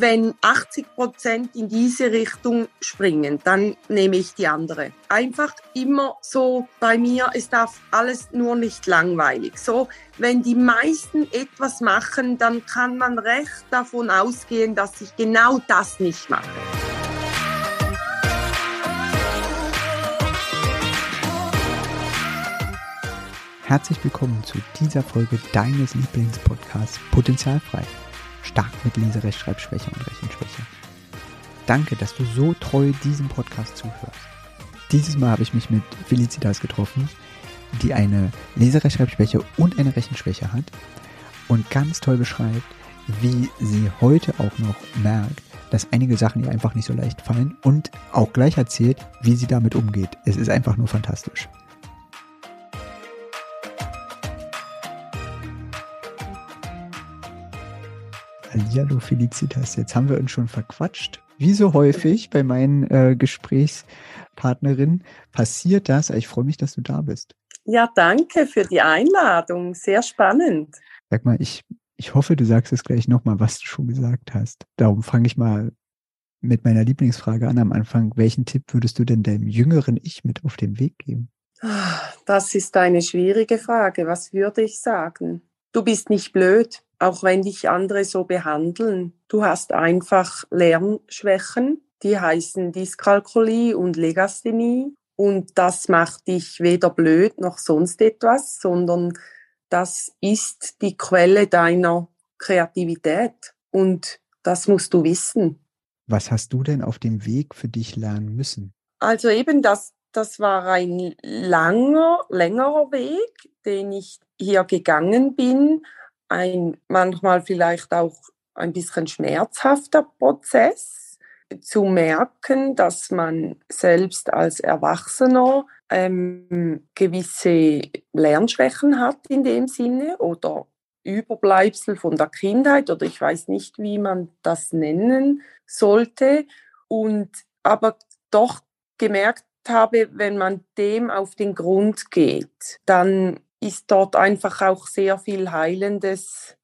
wenn 80 Prozent in diese Richtung springen, dann nehme ich die andere. Einfach immer so bei mir, es darf alles nur nicht langweilig. So, wenn die meisten etwas machen, dann kann man recht davon ausgehen, dass ich genau das nicht mache. Herzlich willkommen zu dieser Folge deines Lieblingspodcasts Potenzialfrei stark mit Leserechtschreibschwäche und Rechenschwäche. Danke, dass du so treu diesem Podcast zuhörst. Dieses Mal habe ich mich mit Felicitas getroffen, die eine Leserechtschreibschwäche und eine Rechenschwäche hat und ganz toll beschreibt, wie sie heute auch noch merkt, dass einige Sachen ihr einfach nicht so leicht fallen und auch gleich erzählt, wie sie damit umgeht. Es ist einfach nur fantastisch. Hallihallo Felicitas, jetzt haben wir uns schon verquatscht. Wie so häufig bei meinen äh, Gesprächspartnerinnen passiert das. Ich freue mich, dass du da bist. Ja, danke für die Einladung. Sehr spannend. Sag mal, ich, ich hoffe, du sagst es gleich nochmal, was du schon gesagt hast. Darum fange ich mal mit meiner Lieblingsfrage an am Anfang. Welchen Tipp würdest du denn deinem jüngeren Ich mit auf den Weg geben? Das ist eine schwierige Frage. Was würde ich sagen? Du bist nicht blöd auch wenn dich andere so behandeln. Du hast einfach Lernschwächen, die heißen Dyskalkulie und Legasthenie. Und das macht dich weder blöd noch sonst etwas, sondern das ist die Quelle deiner Kreativität. Und das musst du wissen. Was hast du denn auf dem Weg für dich lernen müssen? Also eben das, das war ein langer, längerer Weg, den ich hier gegangen bin ein manchmal vielleicht auch ein bisschen schmerzhafter Prozess zu merken, dass man selbst als Erwachsener ähm, gewisse Lernschwächen hat in dem Sinne oder Überbleibsel von der Kindheit oder ich weiß nicht, wie man das nennen sollte und aber doch gemerkt habe, wenn man dem auf den Grund geht, dann ist dort einfach auch sehr viel Heilendes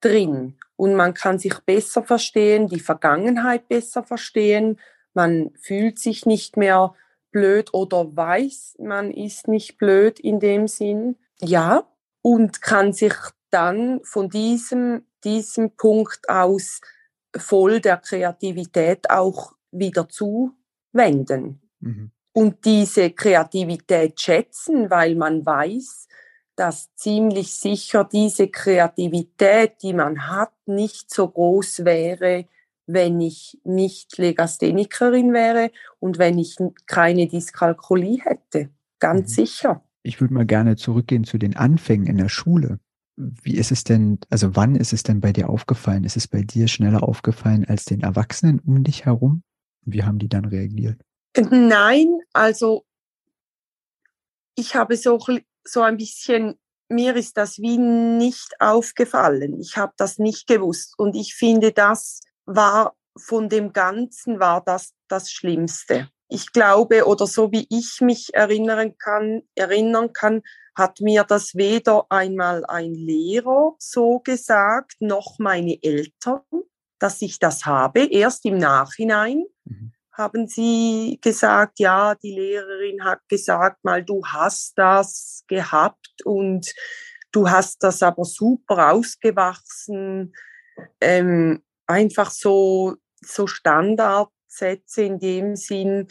drin. Und man kann sich besser verstehen, die Vergangenheit besser verstehen. Man fühlt sich nicht mehr blöd oder weiß, man ist nicht blöd in dem Sinn. Ja, und kann sich dann von diesem, diesem Punkt aus voll der Kreativität auch wieder zuwenden. Mhm. Und diese Kreativität schätzen, weil man weiß, dass ziemlich sicher diese Kreativität, die man hat, nicht so groß wäre, wenn ich nicht Legasthenikerin wäre und wenn ich keine Dyskalkulie hätte. Ganz mhm. sicher. Ich würde mal gerne zurückgehen zu den Anfängen in der Schule. Wie ist es denn, also wann ist es denn bei dir aufgefallen? Ist es bei dir schneller aufgefallen als den Erwachsenen um dich herum? Wie haben die dann reagiert? Nein, also ich habe so so ein bisschen, mir ist das wie nicht aufgefallen. Ich habe das nicht gewusst. Und ich finde, das war von dem Ganzen war das das Schlimmste. Ich glaube, oder so wie ich mich erinnern kann, erinnern kann, hat mir das weder einmal ein Lehrer so gesagt, noch meine Eltern, dass ich das habe, erst im Nachhinein. Mhm haben Sie gesagt, ja, die Lehrerin hat gesagt, mal du hast das gehabt und du hast das aber super ausgewachsen. Ähm, einfach so, so Standardsätze in dem Sinn.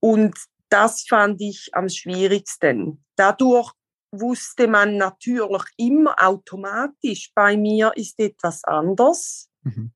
Und das fand ich am schwierigsten. Dadurch wusste man natürlich immer automatisch, bei mir ist etwas anders mhm.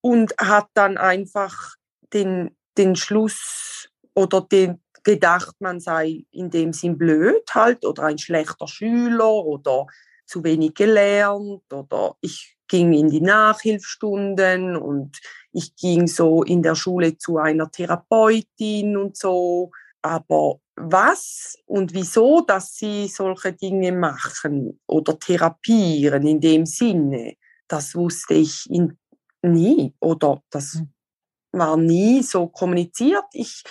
und hat dann einfach den, den Schluss oder den gedacht, man sei in dem Sinn blöd halt oder ein schlechter Schüler oder zu wenig gelernt oder ich ging in die Nachhilfstunden und ich ging so in der Schule zu einer Therapeutin und so. Aber was und wieso, dass sie solche Dinge machen oder therapieren in dem Sinne, das wusste ich nie oder das hm war nie so kommuniziert. Ich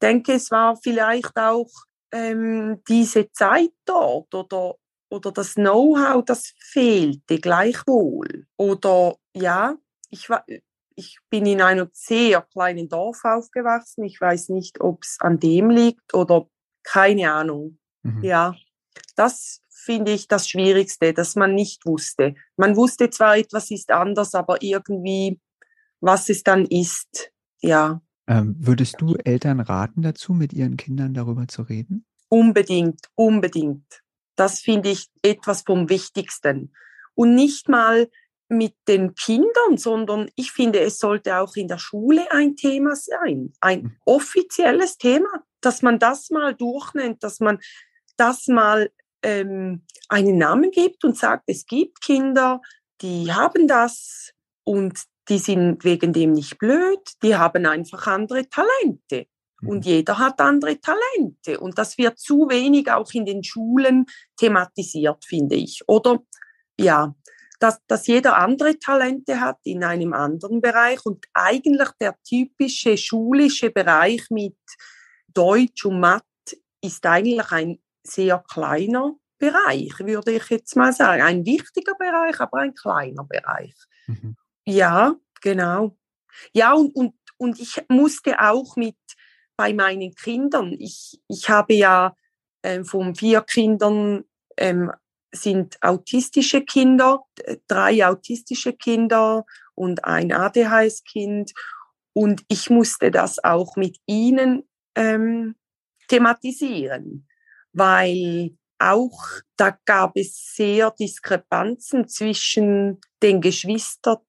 denke, es war vielleicht auch ähm, diese Zeit dort oder, oder das Know-how, das fehlte gleichwohl. Oder ja, ich war, ich bin in einem sehr kleinen Dorf aufgewachsen. Ich weiß nicht, ob es an dem liegt oder keine Ahnung. Mhm. Ja, das finde ich das Schwierigste, dass man nicht wusste. Man wusste zwar, etwas ist anders, aber irgendwie, was es dann ist, ja. Ähm, würdest du Eltern raten dazu, mit ihren Kindern darüber zu reden? Unbedingt, unbedingt. Das finde ich etwas vom Wichtigsten. Und nicht mal mit den Kindern, sondern ich finde, es sollte auch in der Schule ein Thema sein, ein mhm. offizielles Thema, dass man das mal durchnimmt, dass man das mal ähm, einen Namen gibt und sagt, es gibt Kinder, die haben das und die sind wegen dem nicht blöd, die haben einfach andere Talente. Und mhm. jeder hat andere Talente. Und das wird zu wenig auch in den Schulen thematisiert, finde ich. Oder ja, dass, dass jeder andere Talente hat in einem anderen Bereich und eigentlich der typische schulische Bereich mit Deutsch und Mathe ist eigentlich ein sehr kleiner Bereich, würde ich jetzt mal sagen. Ein wichtiger Bereich, aber ein kleiner Bereich. Mhm. Ja, genau. Ja, und, und, und ich musste auch mit bei meinen Kindern, ich, ich habe ja äh, von vier Kindern ähm, sind autistische Kinder, drei autistische Kinder und ein ADHS-Kind. Und ich musste das auch mit ihnen ähm, thematisieren, weil auch da gab es sehr Diskrepanzen zwischen den Geschwisterten,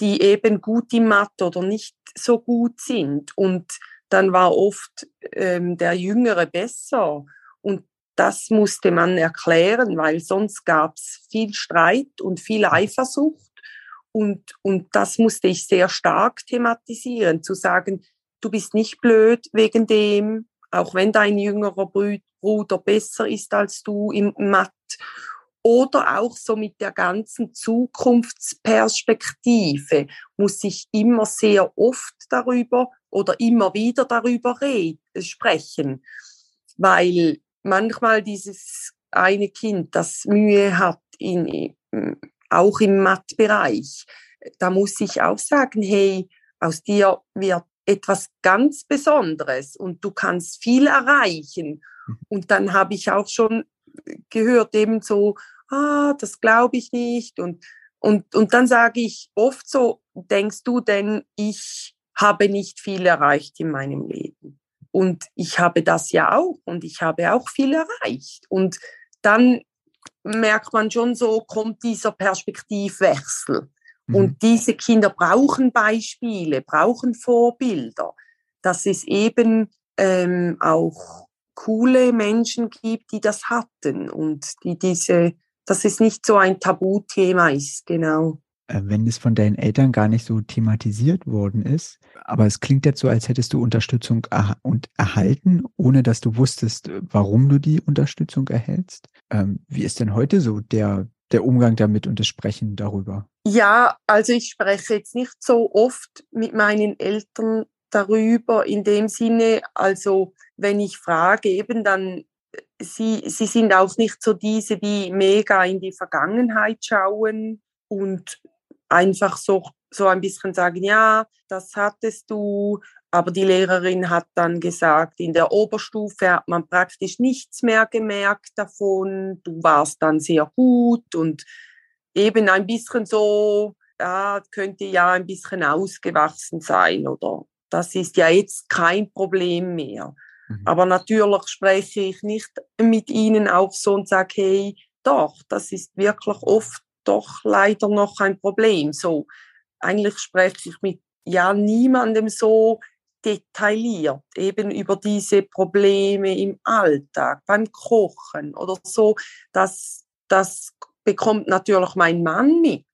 die eben gut im Mathe oder nicht so gut sind. Und dann war oft ähm, der Jüngere besser. Und das musste man erklären, weil sonst gab es viel Streit und viel Eifersucht. Und, und das musste ich sehr stark thematisieren, zu sagen, du bist nicht blöd wegen dem, auch wenn dein jüngerer Bruder besser ist als du im Matt. Oder auch so mit der ganzen Zukunftsperspektive muss ich immer sehr oft darüber oder immer wieder darüber reden, sprechen, weil manchmal dieses eine Kind, das Mühe hat, in, auch im Mathbereich, da muss ich auch sagen, hey, aus dir wird etwas ganz Besonderes und du kannst viel erreichen. Mhm. Und dann habe ich auch schon gehört eben so, ah, das glaube ich nicht. Und, und, und dann sage ich oft so, denkst du denn, ich habe nicht viel erreicht in meinem Leben? Und ich habe das ja auch und ich habe auch viel erreicht. Und dann merkt man schon so, kommt dieser Perspektivwechsel. Mhm. Und diese Kinder brauchen Beispiele, brauchen Vorbilder, dass es eben ähm, auch coole Menschen gibt, die das hatten und die diese, dass es nicht so ein Tabuthema ist, genau. Äh, wenn es von deinen Eltern gar nicht so thematisiert worden ist. Aber es klingt jetzt so, als hättest du Unterstützung er und erhalten, ohne dass du wusstest, warum du die Unterstützung erhältst. Ähm, wie ist denn heute so der, der Umgang damit und das Sprechen darüber? Ja, also ich spreche jetzt nicht so oft mit meinen Eltern darüber in dem Sinne, also wenn ich frage, eben dann sie, sie sind auch nicht so diese, die mega in die Vergangenheit schauen und einfach so, so ein bisschen sagen, ja, das hattest du, aber die Lehrerin hat dann gesagt, in der Oberstufe hat man praktisch nichts mehr gemerkt davon, du warst dann sehr gut und eben ein bisschen so, ja, könnte ja ein bisschen ausgewachsen sein oder das ist ja jetzt kein Problem mehr. Mhm. Aber natürlich spreche ich nicht mit ihnen auch so und sage, hey, doch, das ist wirklich oft doch leider noch ein Problem. So, eigentlich spreche ich mit ja niemandem so detailliert eben über diese Probleme im Alltag, beim Kochen oder so. Das, das bekommt natürlich mein Mann mit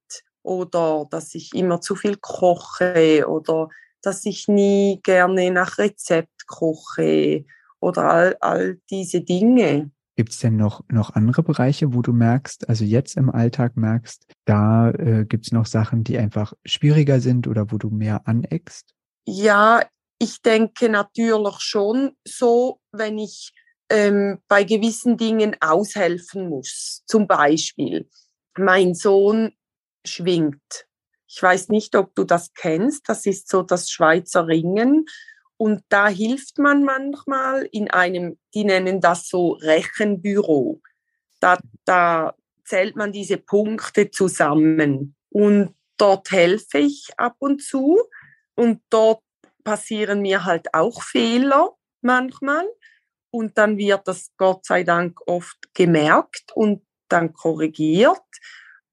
oder dass ich immer zu viel koche oder dass ich nie gerne nach Rezept koche oder all, all diese Dinge. Gibt es denn noch, noch andere Bereiche, wo du merkst, also jetzt im Alltag merkst, da äh, gibt es noch Sachen, die einfach schwieriger sind oder wo du mehr aneckst? Ja, ich denke natürlich schon so, wenn ich ähm, bei gewissen Dingen aushelfen muss. Zum Beispiel, mein Sohn schwingt. Ich weiß nicht, ob du das kennst. Das ist so das Schweizer Ringen. Und da hilft man manchmal in einem, die nennen das so Rechenbüro. Da, da zählt man diese Punkte zusammen. Und dort helfe ich ab und zu. Und dort passieren mir halt auch Fehler manchmal. Und dann wird das Gott sei Dank oft gemerkt und dann korrigiert.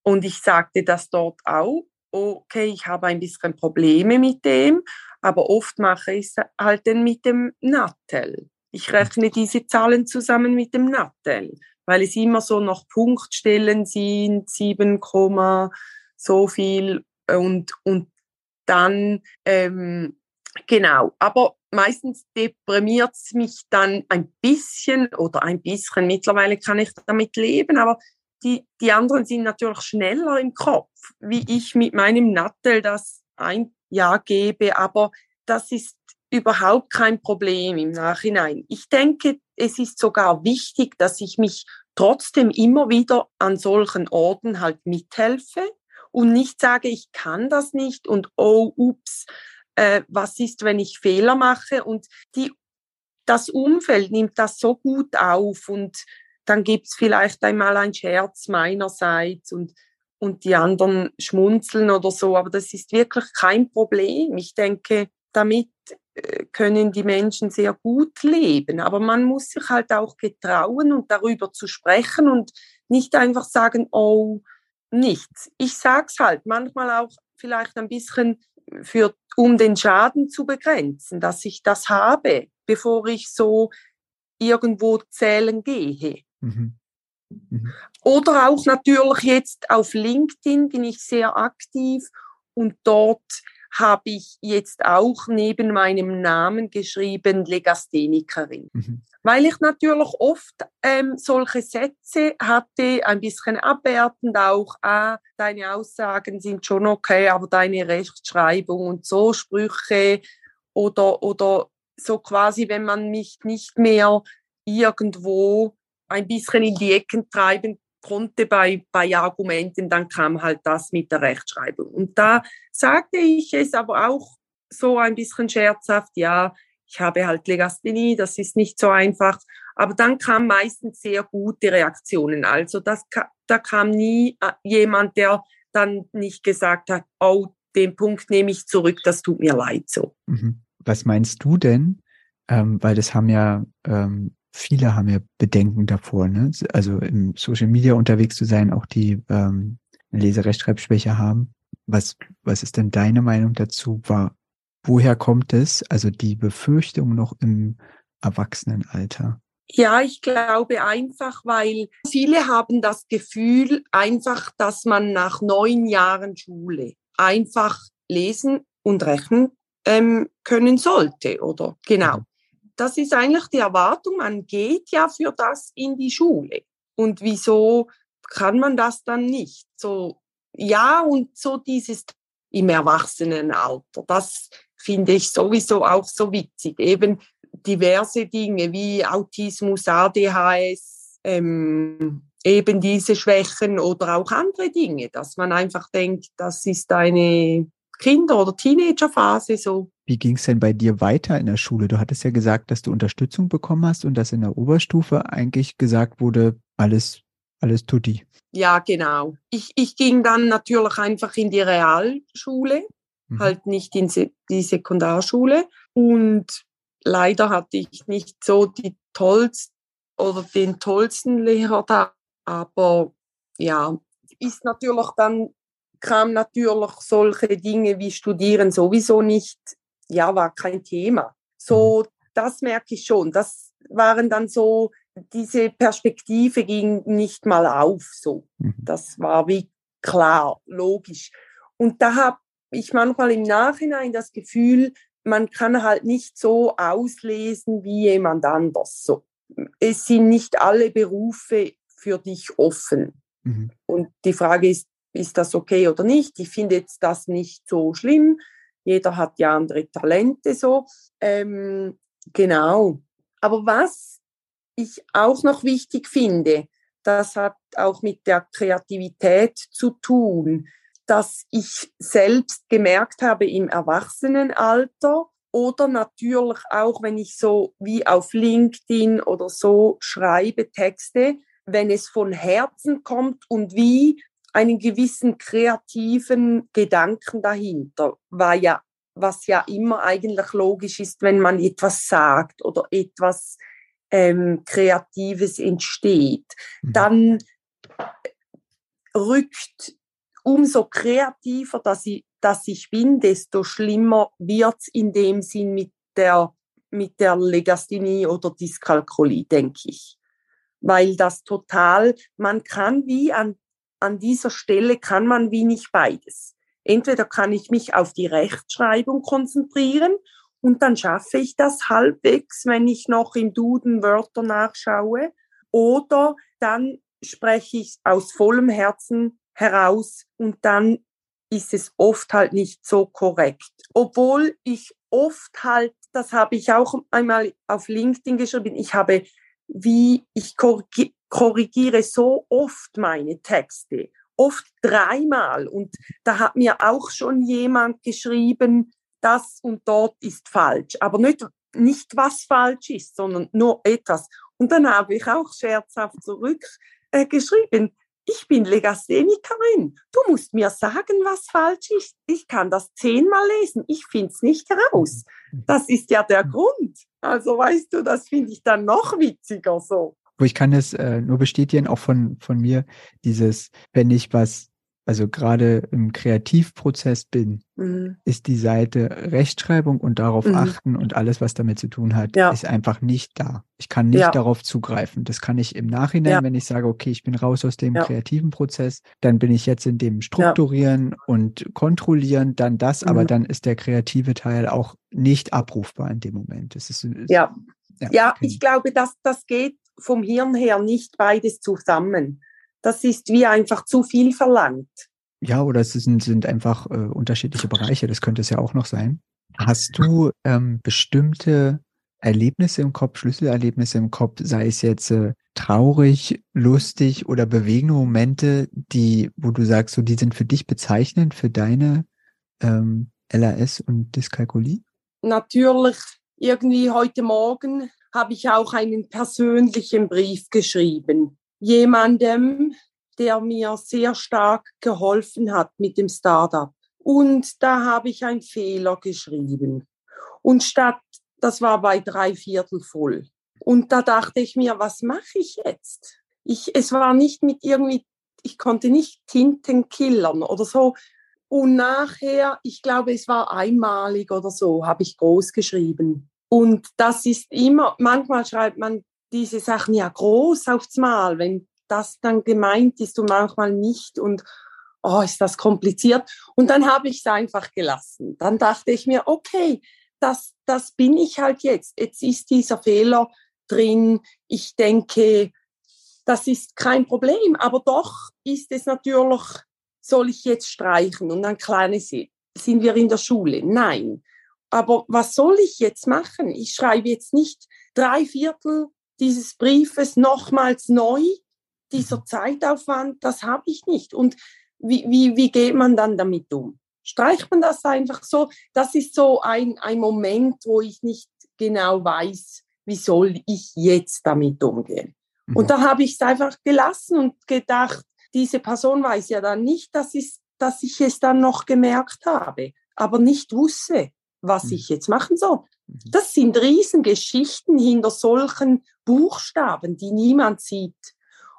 Und ich sagte das dort auch, okay, ich habe ein bisschen Probleme mit dem, aber oft mache ich es halt dann mit dem Nattel. Ich rechne diese Zahlen zusammen mit dem Nattel, weil es immer so noch Punktstellen sind, 7, so viel und, und dann, ähm, genau, aber meistens deprimiert es mich dann ein bisschen oder ein bisschen, mittlerweile kann ich damit leben, aber die, die anderen sind natürlich schneller im Kopf, wie ich mit meinem Nattel das ein Jahr gebe, aber das ist überhaupt kein Problem im Nachhinein. Ich denke, es ist sogar wichtig, dass ich mich trotzdem immer wieder an solchen Orten halt mithelfe und nicht sage, ich kann das nicht und oh, ups, äh, was ist, wenn ich Fehler mache? Und die, das Umfeld nimmt das so gut auf und dann gibt's vielleicht einmal ein Scherz meinerseits und, und die anderen schmunzeln oder so, aber das ist wirklich kein Problem. Ich denke, damit äh, können die Menschen sehr gut leben. Aber man muss sich halt auch getrauen und darüber zu sprechen und nicht einfach sagen, oh, nichts. Ich sag's halt manchmal auch vielleicht ein bisschen für, um den Schaden zu begrenzen, dass ich das habe, bevor ich so irgendwo zählen gehe. Mhm. Mhm. Oder auch natürlich jetzt auf LinkedIn bin ich sehr aktiv und dort habe ich jetzt auch neben meinem Namen geschrieben Legasthenikerin. Mhm. Weil ich natürlich oft ähm, solche Sätze hatte, ein bisschen abwertend auch, ah, deine Aussagen sind schon okay, aber deine Rechtschreibung und so Sprüche oder, oder so quasi, wenn man mich nicht mehr irgendwo ein bisschen in die Ecken treiben konnte bei, bei Argumenten, dann kam halt das mit der Rechtschreibung. Und da sagte ich es aber auch so ein bisschen scherzhaft, ja, ich habe halt Legasthenie, das ist nicht so einfach. Aber dann kam meistens sehr gute Reaktionen. Also das, da kam nie äh, jemand, der dann nicht gesagt hat, oh, den Punkt nehme ich zurück, das tut mir leid so. Mhm. Was meinst du denn? Ähm, weil das haben ja ähm, viele haben ja Bedenken davor, ne? Also im Social Media unterwegs zu sein, auch die ähm, Leserechtschreibschwäche haben. Was, was ist denn deine Meinung dazu? War, woher kommt es? Also die Befürchtung noch im Erwachsenenalter? Ja, ich glaube einfach, weil viele haben das Gefühl, einfach, dass man nach neun Jahren Schule einfach lesen und rechnen ähm, können sollte, oder? Genau. Das ist eigentlich die Erwartung, man geht ja für das in die Schule. Und wieso kann man das dann nicht? So, ja, und so dieses im Erwachsenenalter, das finde ich sowieso auch so witzig. Eben diverse Dinge wie Autismus, ADHS, ähm, eben diese Schwächen oder auch andere Dinge, dass man einfach denkt, das ist eine Kinder- oder Teenagerphase so. Wie ging es denn bei dir weiter in der Schule? Du hattest ja gesagt, dass du Unterstützung bekommen hast und dass in der Oberstufe eigentlich gesagt wurde, alles, alles tutti. Ja, genau. Ich, ich ging dann natürlich einfach in die Realschule, mhm. halt nicht in die Sekundarschule. Und leider hatte ich nicht so die tollsten oder den tollsten Lehrer da. Aber ja, ist natürlich dann kam natürlich solche Dinge wie Studieren sowieso nicht, ja, war kein Thema. So, mhm. das merke ich schon. Das waren dann so, diese Perspektive ging nicht mal auf, so. Mhm. Das war wie klar, logisch. Und da habe ich manchmal im Nachhinein das Gefühl, man kann halt nicht so auslesen wie jemand anders. So. Es sind nicht alle Berufe für dich offen. Mhm. Und die Frage ist, ist das okay oder nicht. Ich finde jetzt das nicht so schlimm. Jeder hat ja andere Talente so. Ähm, genau. Aber was ich auch noch wichtig finde, das hat auch mit der Kreativität zu tun. dass ich selbst gemerkt habe im Erwachsenenalter oder natürlich auch, wenn ich so wie auf LinkedIn oder so schreibe Texte, wenn es von Herzen kommt und wie einen gewissen kreativen Gedanken dahinter, war ja, was ja immer eigentlich logisch ist, wenn man etwas sagt oder etwas ähm, Kreatives entsteht, mhm. dann rückt umso kreativer, dass ich, dass ich bin, desto schlimmer wird es in dem Sinn mit der, mit der Legasthenie oder Dyskalkulie, denke ich. Weil das total, man kann wie an, an dieser Stelle, kann man wie nicht beides. Entweder kann ich mich auf die Rechtschreibung konzentrieren und dann schaffe ich das halbwegs, wenn ich noch im Duden Wörter nachschaue. Oder dann spreche ich aus vollem Herzen heraus und dann ist es oft halt nicht so korrekt. Obwohl ich oft halt, das habe ich auch einmal auf LinkedIn geschrieben, ich habe, wie ich korrigiere so oft meine Texte, oft dreimal. Und da hat mir auch schon jemand geschrieben, das und dort ist falsch. Aber nicht, nicht was falsch ist, sondern nur etwas. Und dann habe ich auch scherzhaft zurückgeschrieben, äh, ich bin Legasthenikerin. Du musst mir sagen, was falsch ist. Ich kann das zehnmal lesen. Ich finde es nicht heraus. Das ist ja der Grund. Also weißt du, das finde ich dann noch witziger so. Wo ich kann es äh, nur bestätigen, auch von, von mir, dieses, wenn ich was also gerade im Kreativprozess bin, mhm. ist die Seite Rechtschreibung und darauf mhm. achten und alles, was damit zu tun hat, ja. ist einfach nicht da. Ich kann nicht ja. darauf zugreifen. Das kann ich im Nachhinein, ja. wenn ich sage, okay, ich bin raus aus dem kreativen Prozess, dann bin ich jetzt in dem Strukturieren und Kontrollieren, dann das, mhm. aber dann ist der kreative Teil auch nicht abrufbar in dem Moment. Das ist, ist ja, ja, okay. ich glaube, dass das geht vom Hirn her nicht beides zusammen das ist wie einfach zu viel verlangt. Ja, oder es sind, sind einfach äh, unterschiedliche Bereiche, das könnte es ja auch noch sein. Hast du ähm, bestimmte Erlebnisse im Kopf, Schlüsselerlebnisse im Kopf, sei es jetzt äh, traurig, lustig oder bewegende Momente, die, wo du sagst, so die sind für dich bezeichnend für deine ähm, LAS und Dyskalkulie? Natürlich, irgendwie heute Morgen habe ich auch einen persönlichen Brief geschrieben jemandem, der mir sehr stark geholfen hat mit dem Startup. Und da habe ich einen Fehler geschrieben. Und statt, das war bei drei Viertel voll. Und da dachte ich mir, was mache ich jetzt? Ich, es war nicht mit irgendwie, ich konnte nicht Tinten killern oder so. Und nachher, ich glaube, es war einmalig oder so, habe ich groß geschrieben. Und das ist immer, manchmal schreibt man diese Sachen ja groß aufs Mal, wenn das dann gemeint ist und manchmal nicht und oh, ist das kompliziert. Und dann habe ich es einfach gelassen. Dann dachte ich mir, okay, das, das bin ich halt jetzt. Jetzt ist dieser Fehler drin. Ich denke, das ist kein Problem. Aber doch ist es natürlich, soll ich jetzt streichen? Und dann kleine sind wir in der Schule. Nein. Aber was soll ich jetzt machen? Ich schreibe jetzt nicht drei Viertel dieses Briefes nochmals neu, dieser mhm. Zeitaufwand, das habe ich nicht. Und wie, wie, wie geht man dann damit um? Streicht man das einfach so? Das ist so ein, ein Moment, wo ich nicht genau weiß, wie soll ich jetzt damit umgehen. Mhm. Und da habe ich es einfach gelassen und gedacht, diese Person weiß ja dann nicht, dass, ich, dass ich es dann noch gemerkt habe, aber nicht wusste, was mhm. ich jetzt machen soll. Mhm. Das sind Riesengeschichten hinter solchen Buchstaben, die niemand sieht.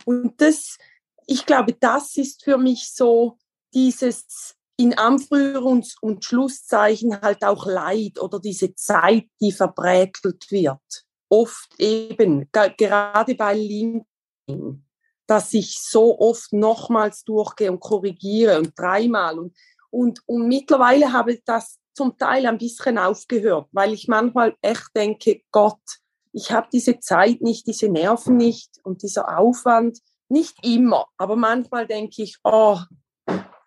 Und das, ich glaube, das ist für mich so dieses in Anführungs- und Schlusszeichen halt auch Leid oder diese Zeit, die verbrätelt wird. Oft eben, gerade bei LinkedIn, dass ich so oft nochmals durchgehe und korrigiere und dreimal und, und, und mittlerweile habe ich das zum Teil ein bisschen aufgehört, weil ich manchmal echt denke, Gott, ich habe diese Zeit nicht, diese Nerven nicht und dieser Aufwand. Nicht immer, aber manchmal denke ich, oh,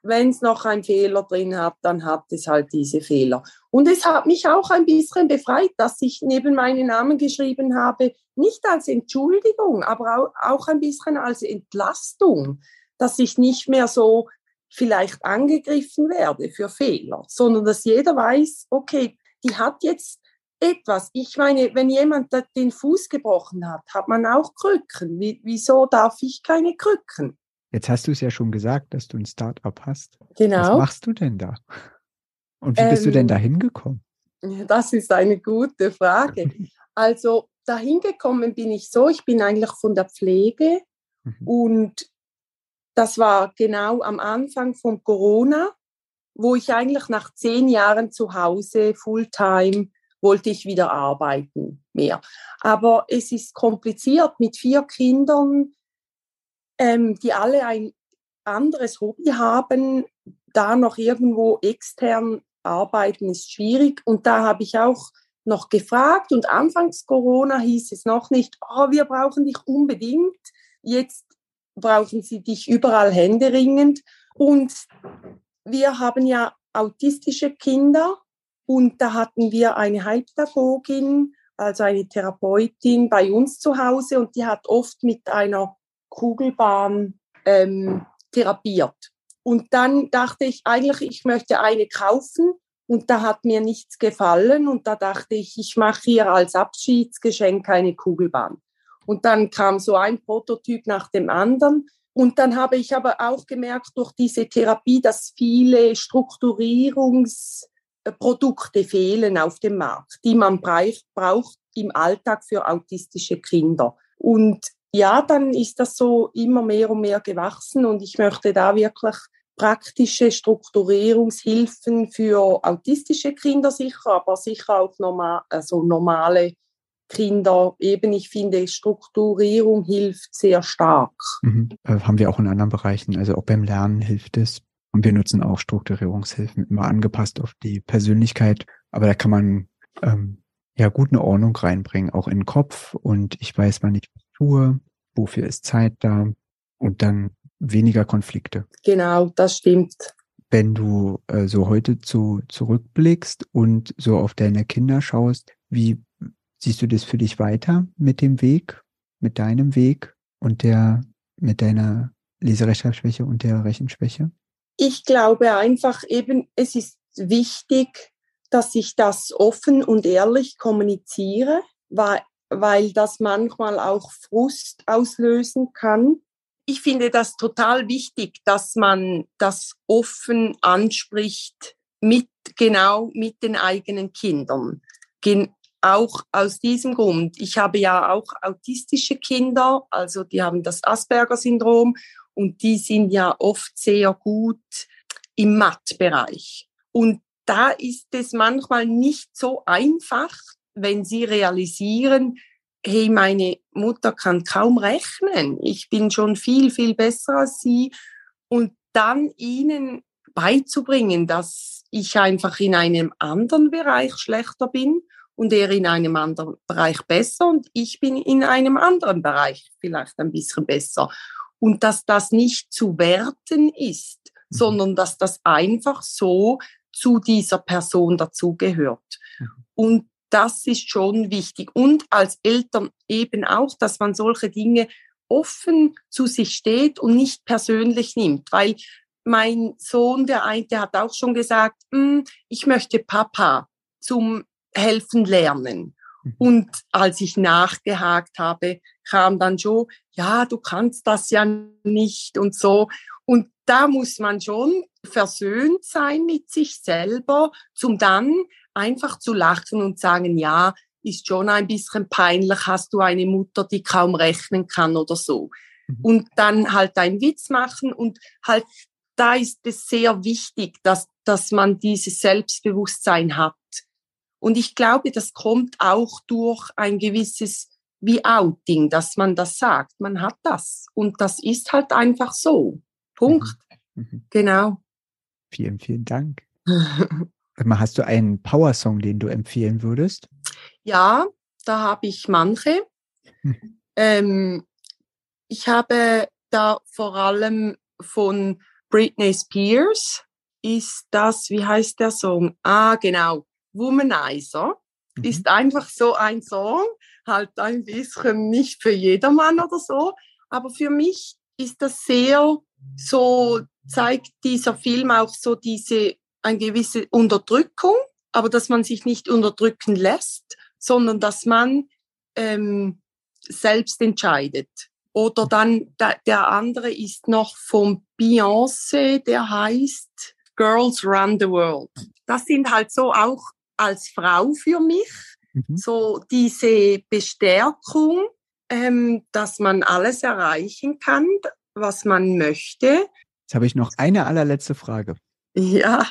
wenn es noch einen Fehler drin hat, dann hat es halt diese Fehler. Und es hat mich auch ein bisschen befreit, dass ich neben meinen Namen geschrieben habe, nicht als Entschuldigung, aber auch, auch ein bisschen als Entlastung, dass ich nicht mehr so vielleicht angegriffen werde für Fehler, sondern dass jeder weiß, okay, die hat jetzt etwas. Ich meine, wenn jemand den Fuß gebrochen hat, hat man auch Krücken. wieso darf ich keine Krücken? Jetzt hast du es ja schon gesagt, dass du ein Start-up hast. Genau. Was machst du denn da? Und wie bist du denn ähm, da hingekommen? Das ist eine gute Frage. Also dahin gekommen bin ich so, ich bin eigentlich von der Pflege mhm. und das war genau am Anfang von Corona, wo ich eigentlich nach zehn Jahren zu Hause Fulltime wollte ich wieder arbeiten mehr. Aber es ist kompliziert mit vier Kindern, ähm, die alle ein anderes Hobby haben, da noch irgendwo extern arbeiten ist schwierig. Und da habe ich auch noch gefragt und anfangs Corona hieß es noch nicht, oh, wir brauchen dich unbedingt. Jetzt brauchen sie dich überall händeringend. Und wir haben ja autistische Kinder und da hatten wir eine Heilpädagogin, also eine Therapeutin bei uns zu Hause und die hat oft mit einer Kugelbahn ähm, therapiert. Und dann dachte ich eigentlich, ich möchte eine kaufen und da hat mir nichts gefallen und da dachte ich, ich mache hier als Abschiedsgeschenk eine Kugelbahn. Und dann kam so ein Prototyp nach dem anderen. Und dann habe ich aber auch gemerkt durch diese Therapie, dass viele Strukturierungsprodukte fehlen auf dem Markt, die man braucht im Alltag für autistische Kinder. Und ja, dann ist das so immer mehr und mehr gewachsen und ich möchte da wirklich praktische Strukturierungshilfen für autistische Kinder sicher, aber sicher auch normal, also normale Kinder. Eben, ich finde, Strukturierung hilft sehr stark. Mhm. Äh, haben wir auch in anderen Bereichen, also auch beim Lernen hilft es. Und wir nutzen auch Strukturierungshilfen, immer angepasst auf die Persönlichkeit. Aber da kann man ähm, ja gut eine Ordnung reinbringen, auch in den Kopf. Und ich weiß, wann ich was tue, wofür ist Zeit da. Und dann weniger Konflikte. Genau, das stimmt. Wenn du äh, so heute zu, zurückblickst und so auf deine Kinder schaust, wie siehst du das für dich weiter mit dem Weg, mit deinem Weg und der, mit deiner Leserechtschreibschwäche und der Rechenschwäche? Ich glaube einfach eben, es ist wichtig, dass ich das offen und ehrlich kommuniziere, weil, weil das manchmal auch Frust auslösen kann ich finde das total wichtig, dass man das offen anspricht mit genau mit den eigenen Kindern. Gen auch aus diesem Grund. Ich habe ja auch autistische Kinder, also die haben das Asperger-Syndrom und die sind ja oft sehr gut im Math-Bereich. Und da ist es manchmal nicht so einfach, wenn sie realisieren, hey, meine Mutter kann kaum rechnen, ich bin schon viel, viel besser als sie. Und dann ihnen beizubringen, dass ich einfach in einem anderen Bereich schlechter bin und er in einem anderen Bereich besser und ich bin in einem anderen Bereich vielleicht ein bisschen besser. Und dass das nicht zu werten ist, mhm. sondern dass das einfach so zu dieser Person dazugehört. Mhm. Und das ist schon wichtig. Und als Eltern eben auch, dass man solche Dinge offen zu sich steht und nicht persönlich nimmt, weil mein Sohn, der eine, der hat auch schon gesagt, hm, ich möchte Papa zum Helfen lernen. Mhm. Und als ich nachgehakt habe, kam dann schon, ja, du kannst das ja nicht und so. Und da muss man schon versöhnt sein mit sich selber, zum dann einfach zu lachen und sagen, ja, ist schon ein bisschen peinlich, hast du eine Mutter, die kaum rechnen kann oder so. Mhm. Und dann halt einen Witz machen und halt, da ist es sehr wichtig, dass, dass man dieses Selbstbewusstsein hat. Und ich glaube, das kommt auch durch ein gewisses wie Outing, dass man das sagt. Man hat das. Und das ist halt einfach so. Punkt. Mhm. mhm. Genau. Vielen, vielen Dank. Hast du einen Power-Song, den du empfehlen würdest? Ja, da habe ich manche. Hm. Ähm, ich habe da vor allem von Britney Spears ist das, wie heißt der Song? Ah, genau, Womanizer. Mhm. Ist einfach so ein Song, halt ein bisschen nicht für jedermann oder so, aber für mich ist das sehr so zeigt dieser Film auch so diese, eine gewisse Unterdrückung, aber dass man sich nicht unterdrücken lässt, sondern dass man ähm, selbst entscheidet. Oder dann da, der andere ist noch vom Beyoncé, der heißt Girls Run the World. Das sind halt so auch als Frau für mich mhm. so diese Bestärkung, ähm, dass man alles erreichen kann, was man möchte. Jetzt habe ich noch eine allerletzte Frage. Ja.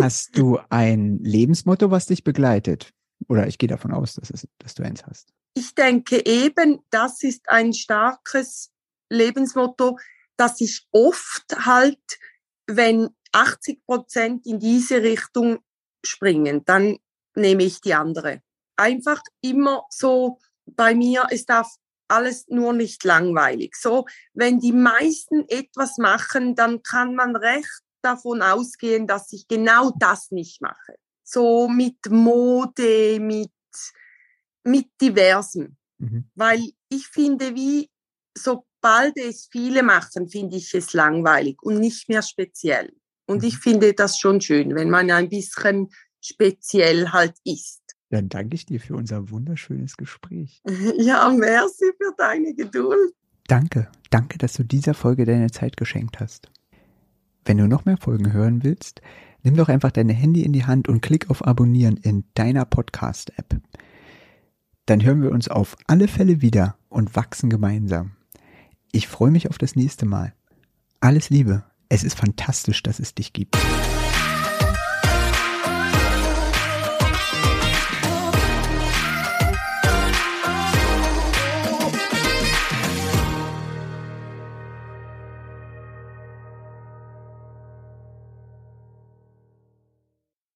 Hast du ein Lebensmotto, was dich begleitet? Oder ich gehe davon aus, dass, es, dass du eins hast. Ich denke eben, das ist ein starkes Lebensmotto, dass ich oft halt, wenn 80 Prozent in diese Richtung springen, dann nehme ich die andere. Einfach immer so bei mir, es darf alles nur nicht langweilig. So, wenn die meisten etwas machen, dann kann man recht davon ausgehen, dass ich genau das nicht mache. So mit Mode, mit, mit diversen. Mhm. Weil ich finde, wie sobald es viele machen, finde ich es langweilig und nicht mehr speziell. Und mhm. ich finde das schon schön, wenn man ein bisschen speziell halt ist. Dann danke ich dir für unser wunderschönes Gespräch. Ja, merci für deine Geduld. Danke, danke, dass du dieser Folge deine Zeit geschenkt hast. Wenn du noch mehr Folgen hören willst, nimm doch einfach deine Handy in die Hand und klick auf Abonnieren in deiner Podcast-App. Dann hören wir uns auf alle Fälle wieder und wachsen gemeinsam. Ich freue mich auf das nächste Mal. Alles Liebe, es ist fantastisch, dass es dich gibt.